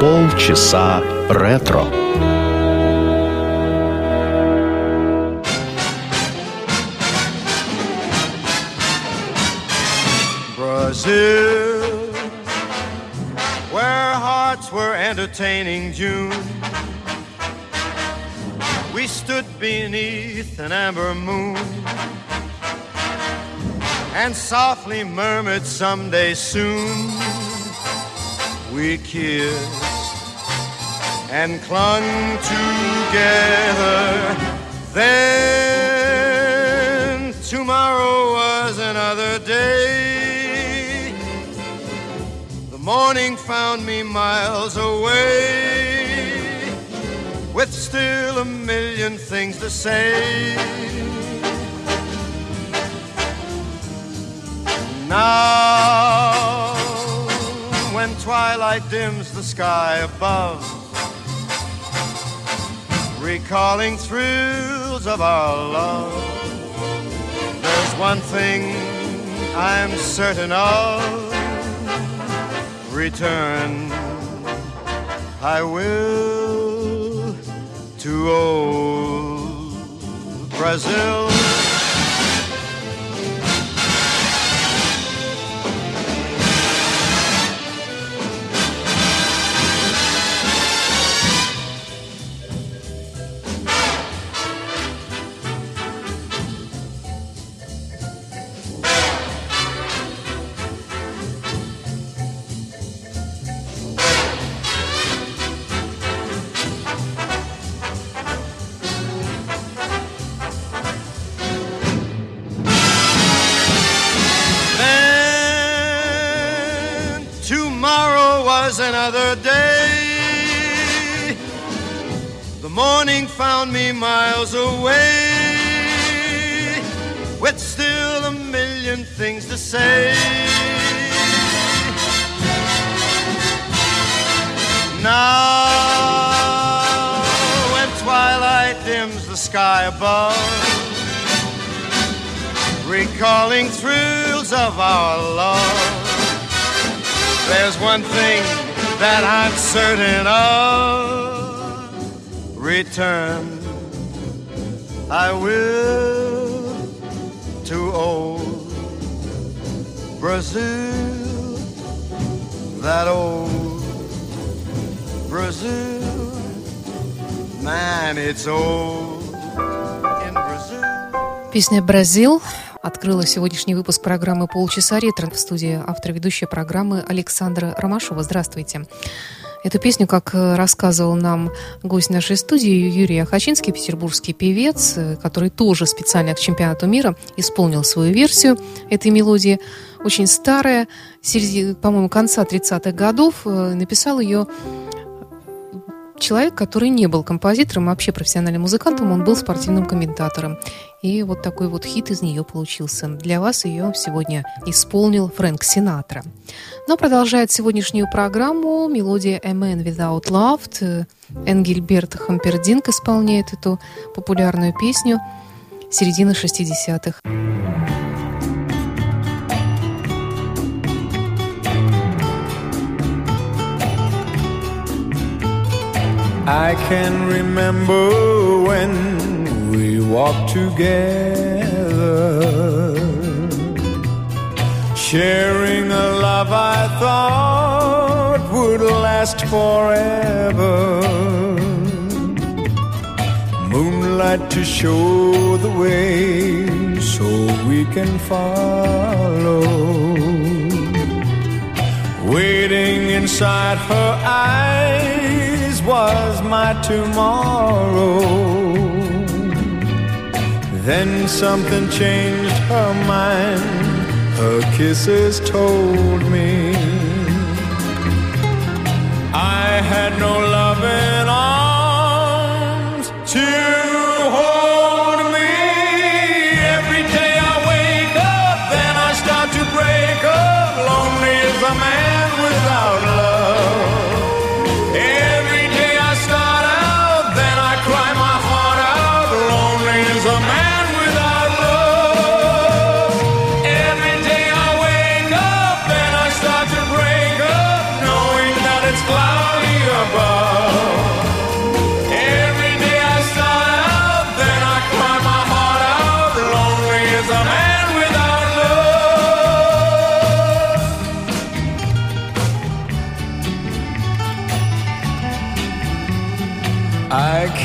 Полчаса ретро. Brazil, where hearts were entertaining June. We stood beneath an amber moon and softly murmured someday soon we kissed and clung together. Then tomorrow was another day. The morning found me miles away with still a million things to say. Now, when twilight dims the sky above, recalling thrills of our love, there's one thing I'm certain of return. I will to old Brazil. Another day. The morning found me miles away with still a million things to say. Now, when twilight dims the sky above, recalling thrills of our love. There's one thing that I'm certain of return. I will to old Brazil, that old Brazil. Man, it's old in Brazil. Песня «Бразил» открыла сегодняшний выпуск программы «Полчаса ретро» в студии автор ведущей программы Александра Ромашова. Здравствуйте. Эту песню, как рассказывал нам гость нашей студии Юрий Ахачинский, петербургский певец, который тоже специально к чемпионату мира исполнил свою версию этой мелодии. Очень старая, по-моему, конца 30-х годов. э, Написал ее человек, который не был композитором, а вообще профессиональным музыкантом, он был спортивным комментатором. И вот такой вот хит из нее получился. Для вас ее сегодня исполнил Фрэнк Синатра. Но продолжает сегодняшнюю программу мелодия «A Man Without Love». Энгельберт Хампердинг исполняет эту популярную песню середины 60-х. I can remember when we walked together, sharing a love I thought would last forever. Moonlight to show the way so we can follow waiting inside her eyes was my tomorrow. Then something changed her mind, her kisses told me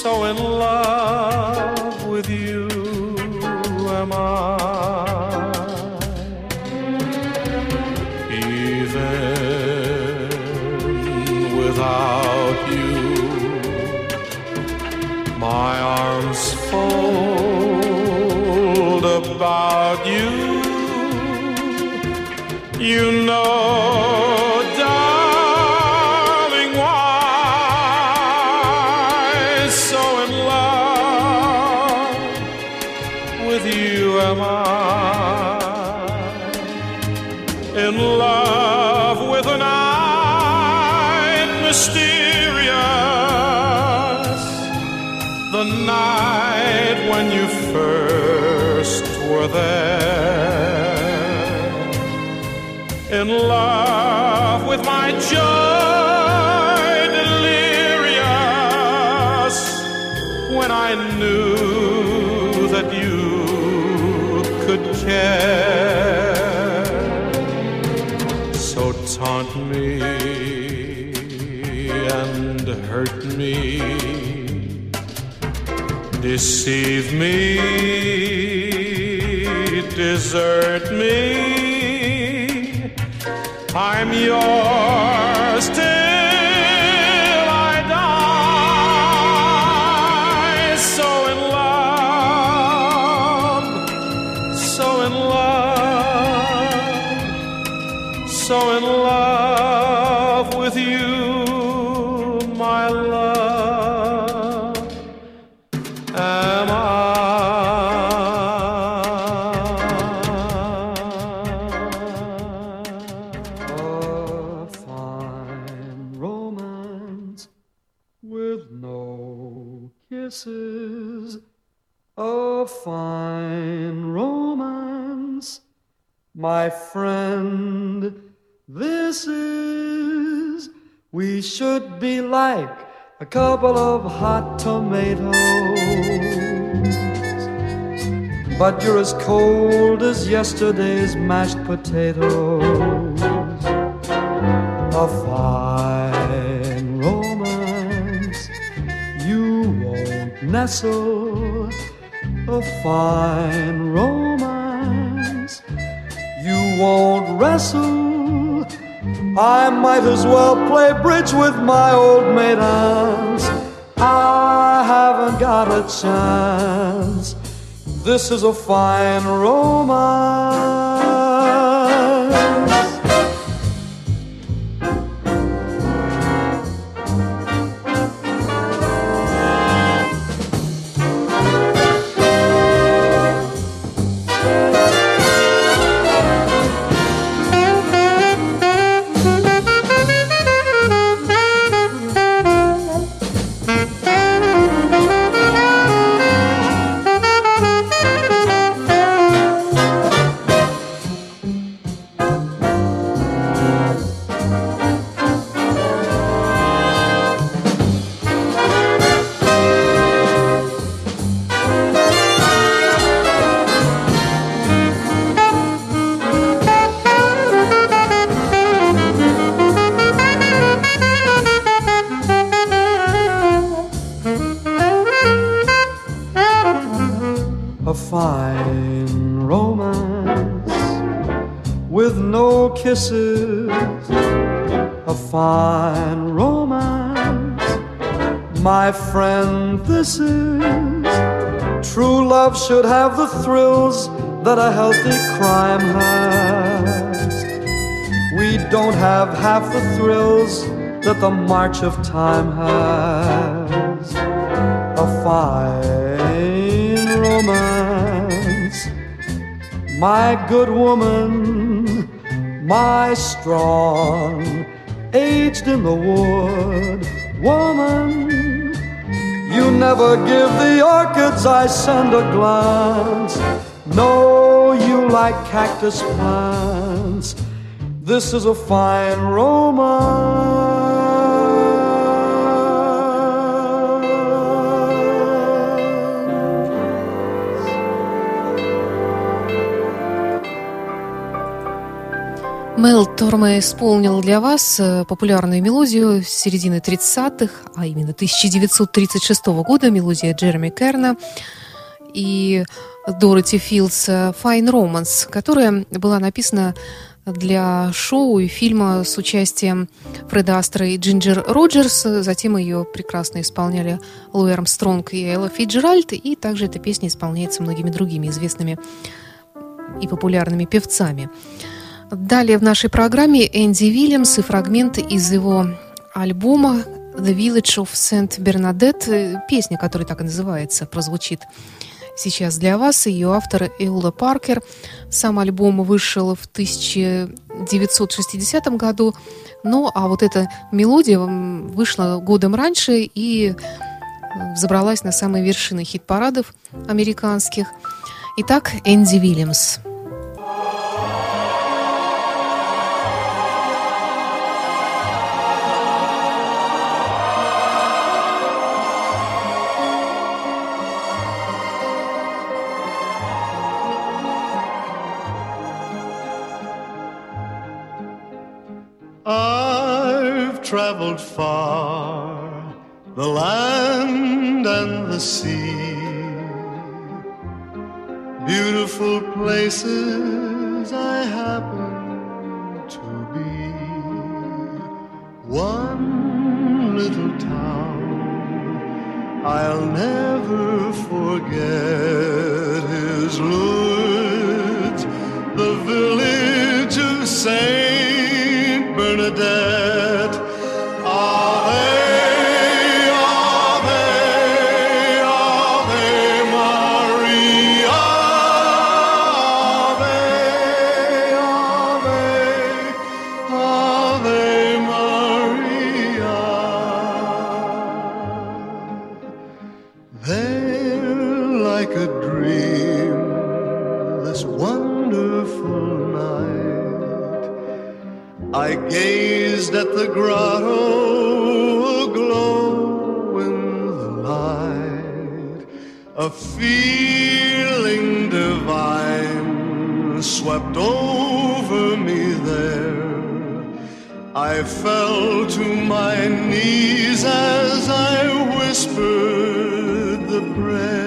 so in love with you am I. kisses, a fine romance. My friend, this is, we should be like a couple of hot tomatoes. But you're as cold as yesterday's mashed potatoes. A nestle a fine romance. You won't wrestle. I might as well play bridge with my old maid aunt. I haven't got a chance. This is a fine romance. A fine romance with no kisses, a fine romance. My friend, this is true love should have the thrills that a healthy crime has. We don't have half the thrills that the march of time has. A fine romance, my good woman, my strong, aged in the wood woman. You never give the orchids I send a glance. No, you like cactus plants. This is a fine romance. Мел Торме исполнил для вас э, популярную мелодию середины 30-х, а именно 1936 года, мелодия Джереми Керна и Дороти Филдс «Fine Romance», которая была написана для шоу и фильма с участием Фреда Астра и Джинджер Роджерс. Затем ее прекрасно исполняли Луи Армстронг и Элла Фиджеральд, и также эта песня исполняется многими другими известными и популярными певцами. Далее в нашей программе Энди Вильямс и фрагменты из его альбома «The Village of Saint Bernadette», песня, которая так и называется, прозвучит сейчас для вас. Ее автор Эула Паркер. Сам альбом вышел в 1960 году. Ну, а вот эта мелодия вышла годом раньше и взобралась на самые вершины хит-парадов американских. Итак, Энди Вильямс. Traveled far, the land and the sea. Beautiful places I happen to be. One little town I'll never forget is Lourdes, whispered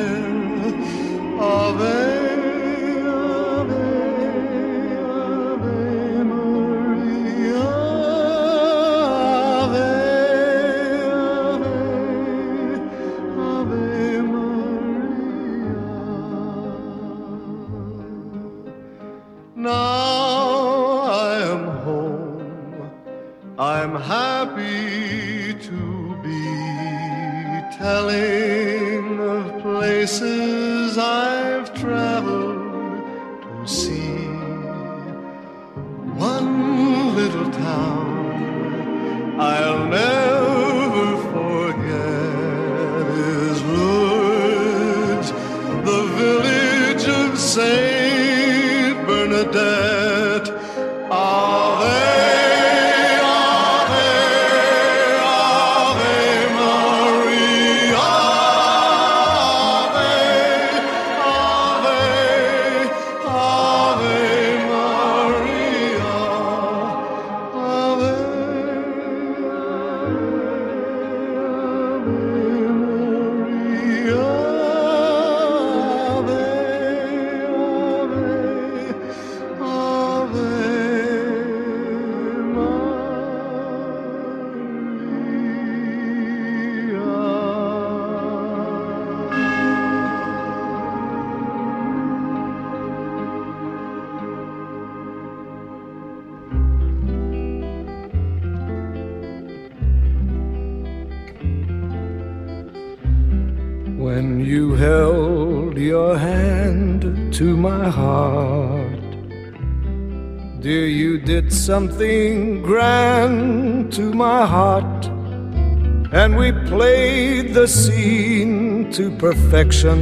my heart. Dear, you did something grand to my heart. And we played the scene to perfection,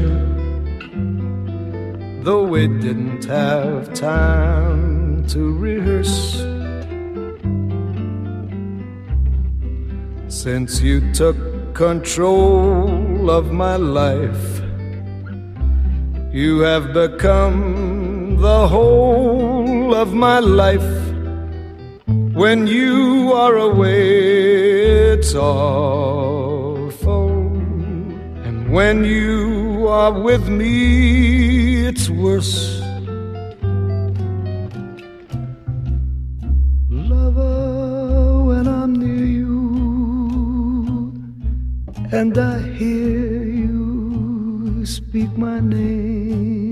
though we didn't have time to rehearse. Since you took control of my life. You have become the whole of my life. When you are away, it's awful. And when you are with me, it's worse. Lover, when I'm near you, and I hear speak my name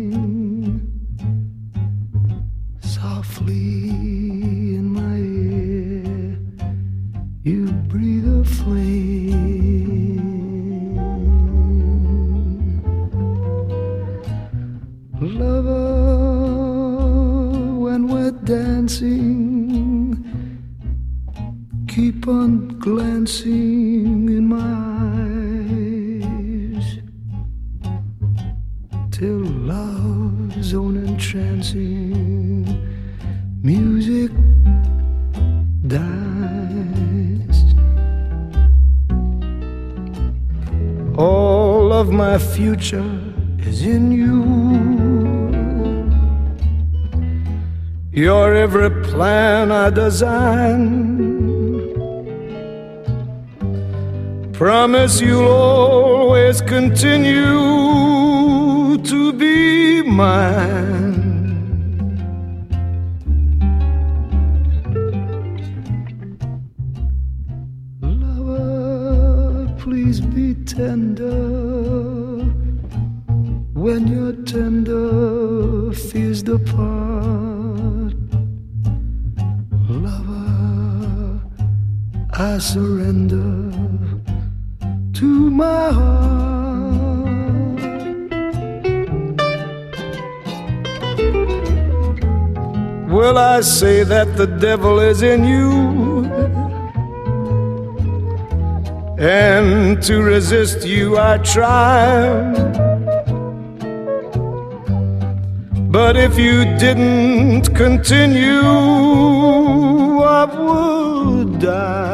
I design. Promise you'll always continue to be mine. The devil is in you? And to resist you I try. But if you didn't continue, I would die.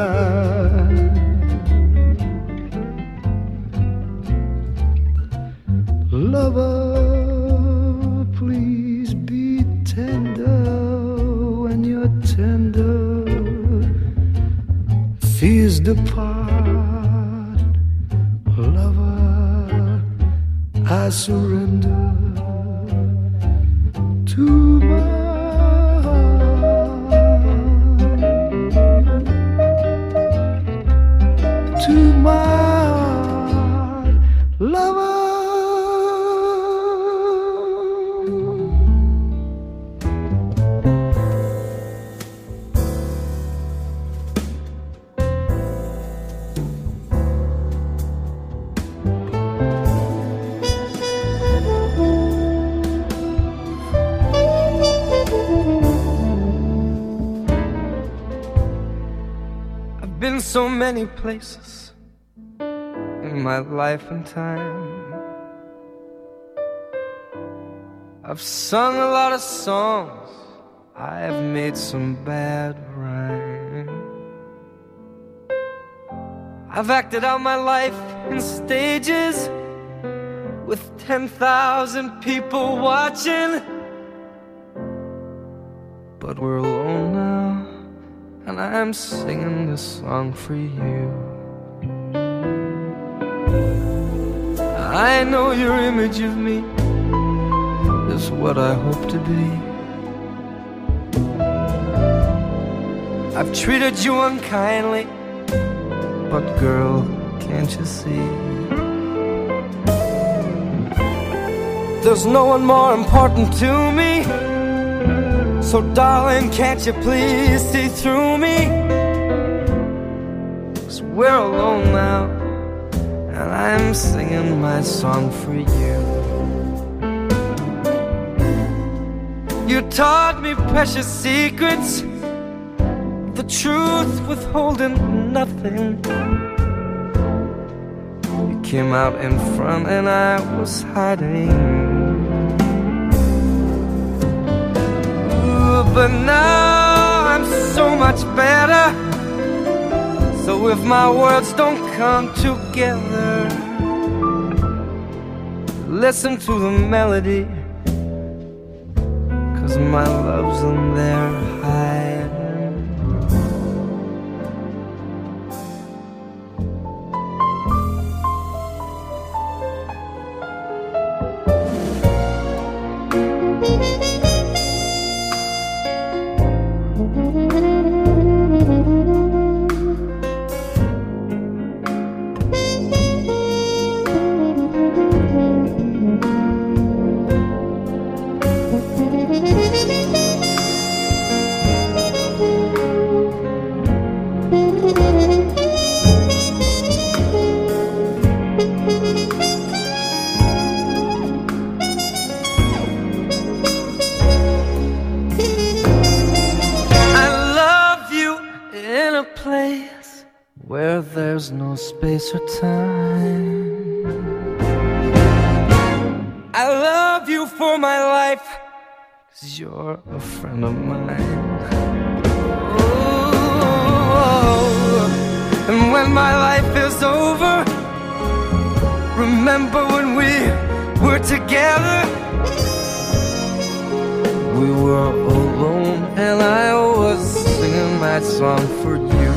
Depart. Lover, I surrender been so many places in my life and time. I've sung a lot of songs, I have made some bad rhyme. I've acted out my life in stages with 10,000 people watching. But we're and I'm singing this song for you. I know your image of me is what I hope to be. I've treated you unkindly, but girl, can't you see? There's no one more important to me. So, darling, can't you please see through me? Cause we're alone now, and I'm singing my song for you. You taught me precious secrets, the truth withholding nothing. You came out in front, and I was hiding. But now I'm so much better. So if my words don't come together, listen to the melody. Cause my love's in there friend of mine. Oh, and when my life is over, remember when we were together. We were alone and I was singing my song for you.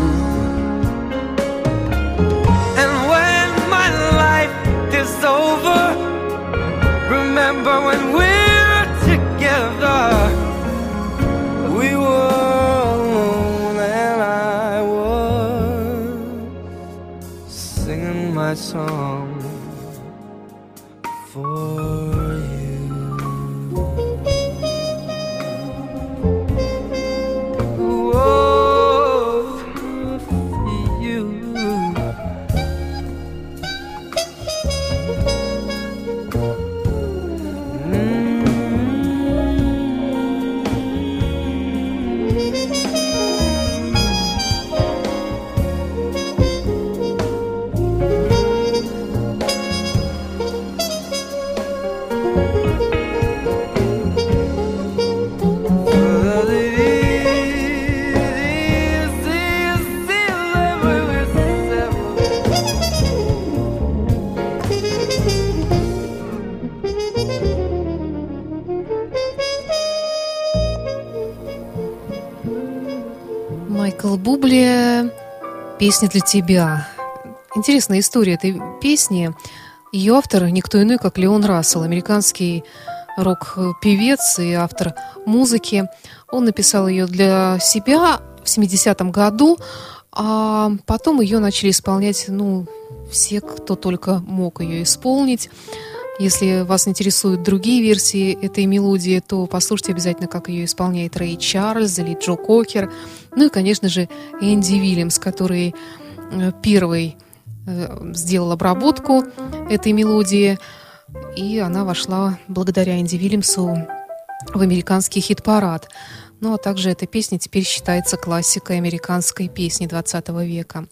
And when my life is over, remember when my song «Песня для тебя». Интересная история этой песни. Ее автор никто иной, как Леон Рассел, американский рок-певец и автор музыки. Он написал ее для себя в 70-м году, а потом ее начали исполнять, ну, все, кто только мог ее исполнить. Если вас интересуют другие версии этой мелодии, то послушайте обязательно, как ее исполняет Рэй Чарльз или Джо Кокер. Ну и, конечно же, Энди Вильямс, который э, первый э, сделал обработку этой мелодии, и она вошла благодаря Энди Вильямсу в американский хит-парад. Ну а также эта песня теперь считается классикой американской песни 20 века.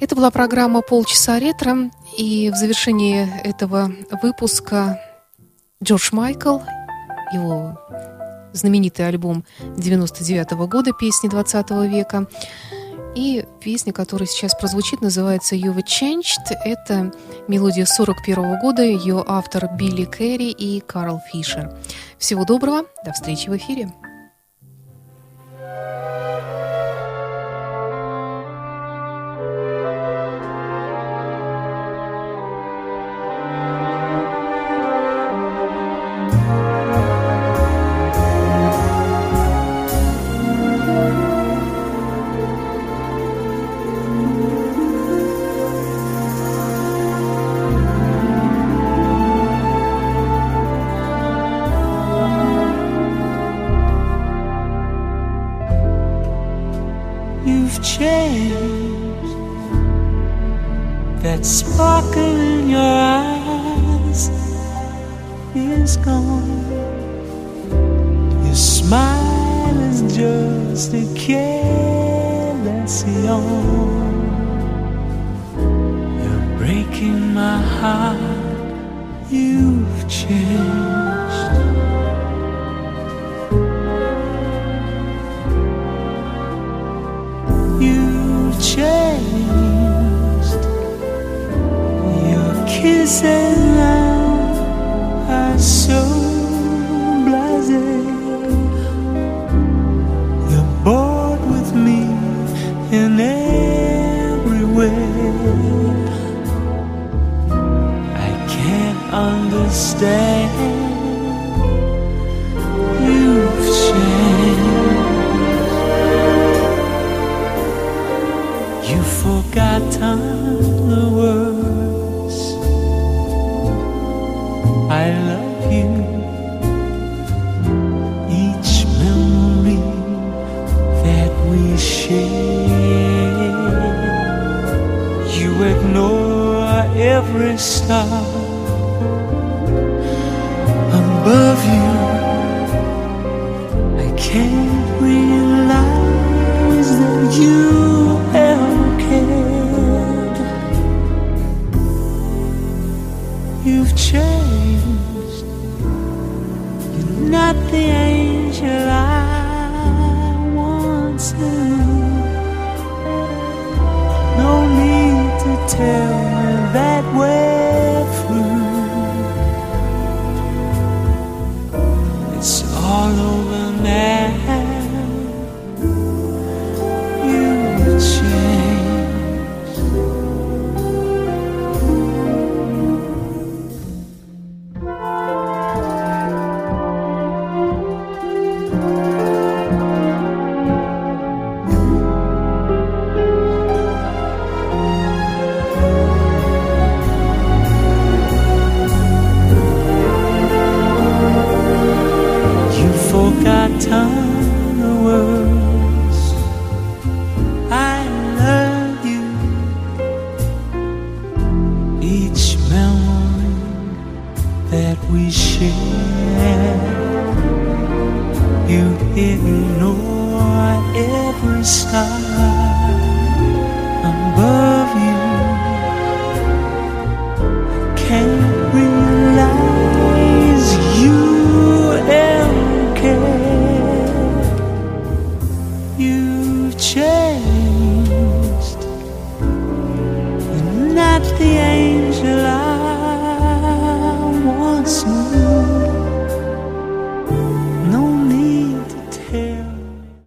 Это была программа «Полчаса ретро», и в завершении этого выпуска Джордж Майкл, его знаменитый альбом 99 года «Песни 20 века», и песня, которая сейчас прозвучит, называется «You've Changed». Это мелодия 41 года, ее автор Билли Керри и Карл Фишер. Всего доброго, до встречи в эфире. You've changed. You've changed. You've forgotten the words. I love you. Each memory that we share. You ignore every star. Of you. I can't realize that you ever cared. You've changed